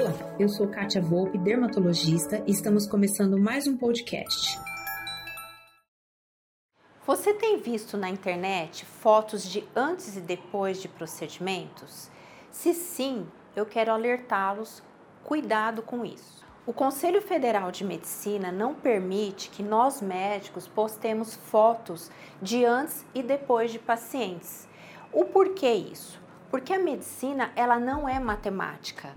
Olá, eu sou Kátia Volpe, dermatologista, e estamos começando mais um podcast. Você tem visto na internet fotos de antes e depois de procedimentos? Se sim, eu quero alertá-los, cuidado com isso. O Conselho Federal de Medicina não permite que nós médicos postemos fotos de antes e depois de pacientes. O porquê isso? Porque a medicina ela não é matemática.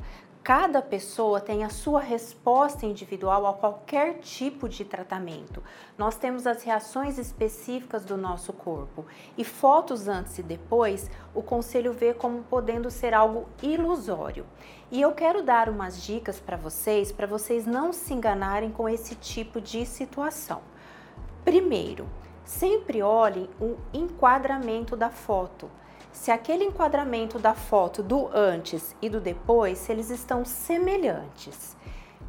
Cada pessoa tem a sua resposta individual a qualquer tipo de tratamento. Nós temos as reações específicas do nosso corpo e fotos antes e depois o conselho vê como podendo ser algo ilusório. E eu quero dar umas dicas para vocês, para vocês não se enganarem com esse tipo de situação. Primeiro, sempre olhem o enquadramento da foto se aquele enquadramento da foto do antes e do depois, se eles estão semelhantes.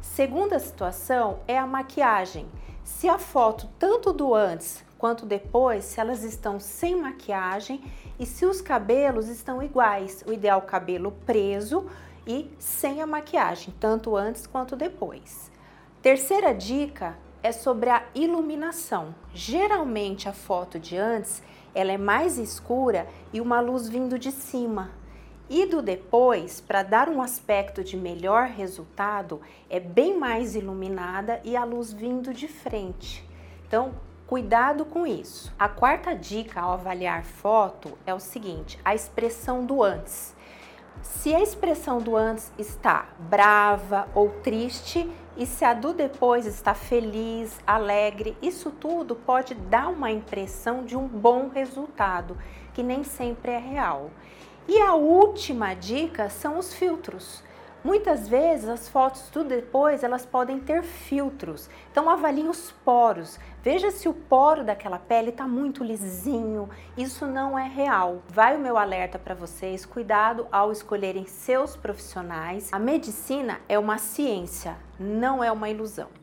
Segunda situação é a maquiagem. Se a foto tanto do antes quanto depois, se elas estão sem maquiagem e se os cabelos estão iguais, o ideal cabelo preso e sem a maquiagem, tanto antes quanto depois. Terceira dica é sobre a iluminação. Geralmente a foto de antes ela é mais escura e uma luz vindo de cima. E do depois, para dar um aspecto de melhor resultado, é bem mais iluminada e a luz vindo de frente. Então, cuidado com isso. A quarta dica ao avaliar foto é o seguinte: a expressão do antes. Se a expressão do antes está brava ou triste e se a do depois está feliz, alegre, isso tudo pode dar uma impressão de um bom resultado, que nem sempre é real. E a última dica são os filtros. Muitas vezes as fotos do depois elas podem ter filtros. Então avalie os poros. Veja se o poro daquela pele está muito lisinho. Isso não é real. Vai o meu alerta para vocês. Cuidado ao escolherem seus profissionais. A medicina é uma ciência, não é uma ilusão.